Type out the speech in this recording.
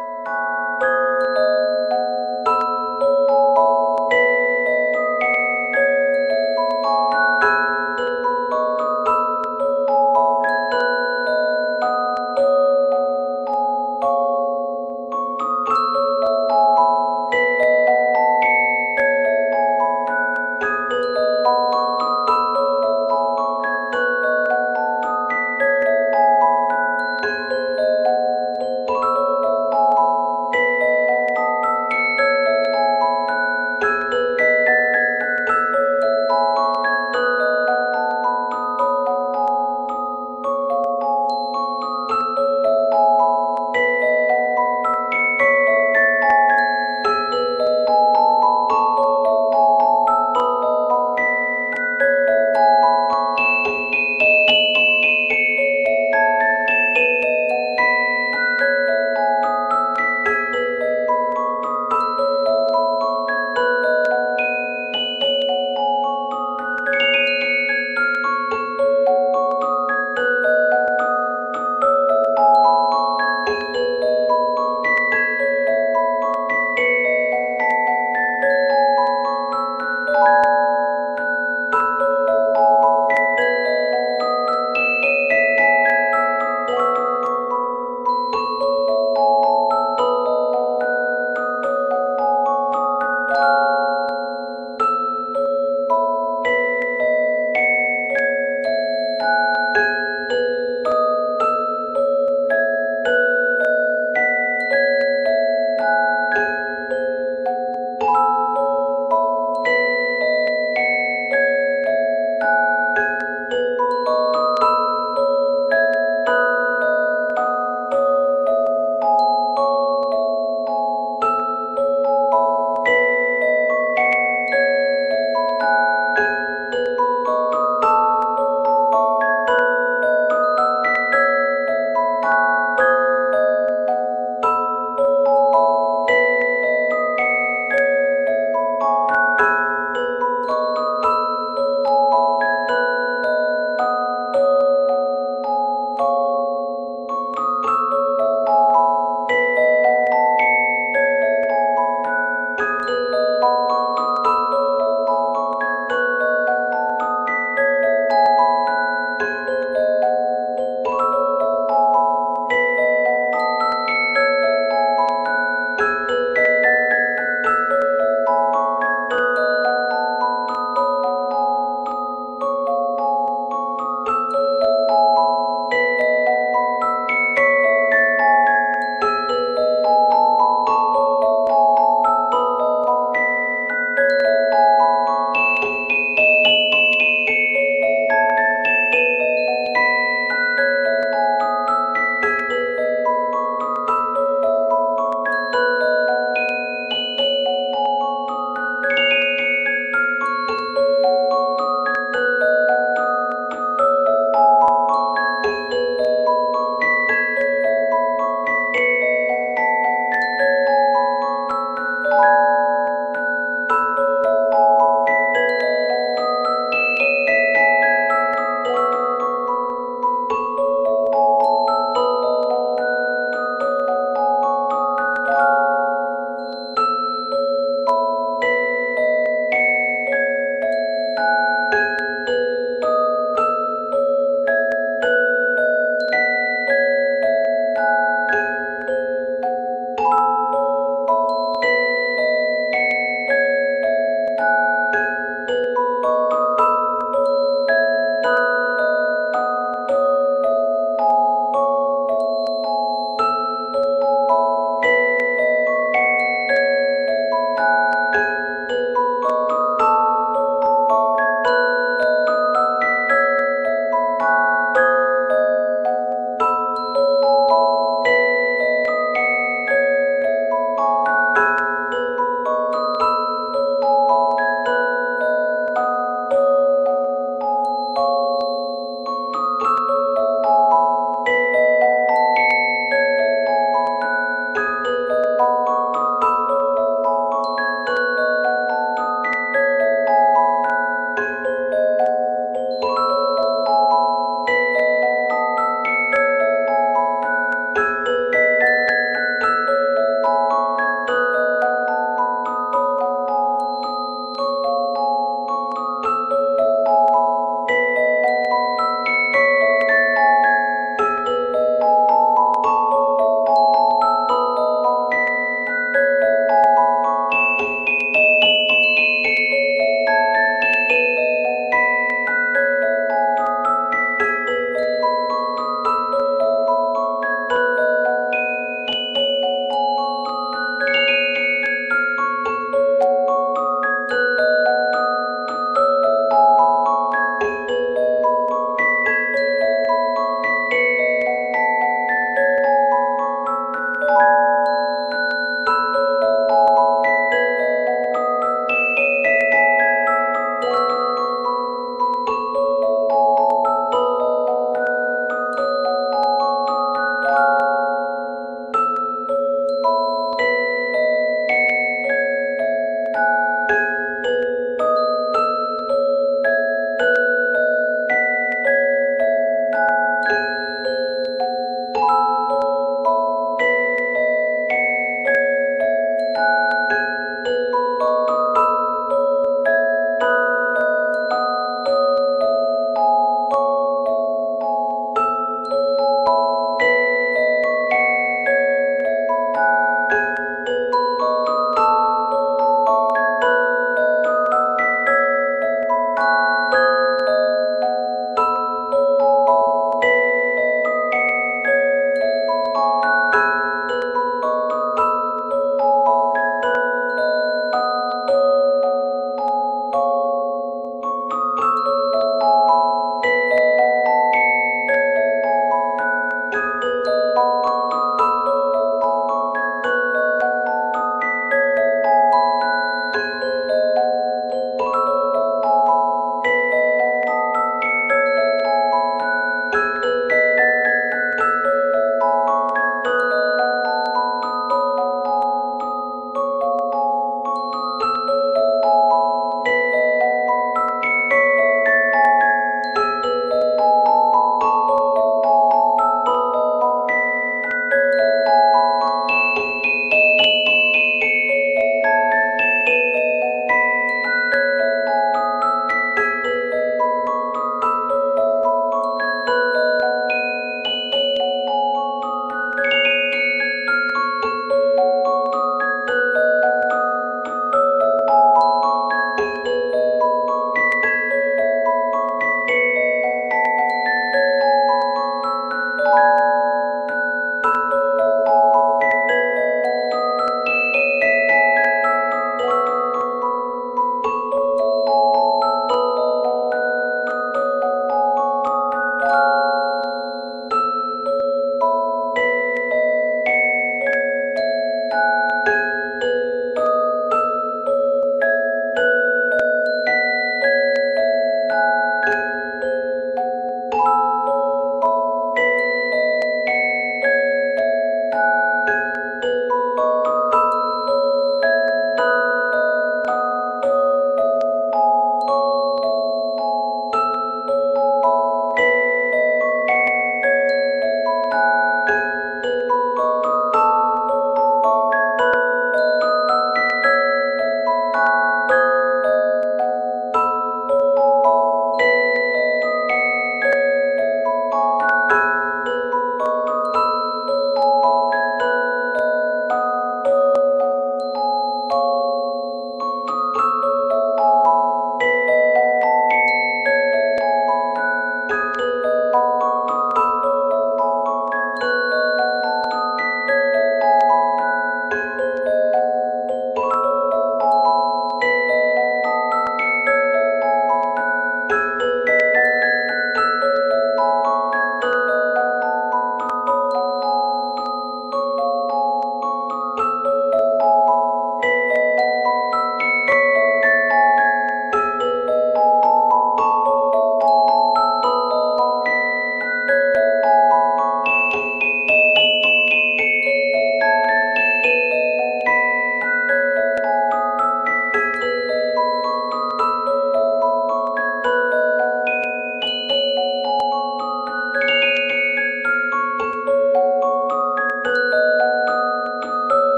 Música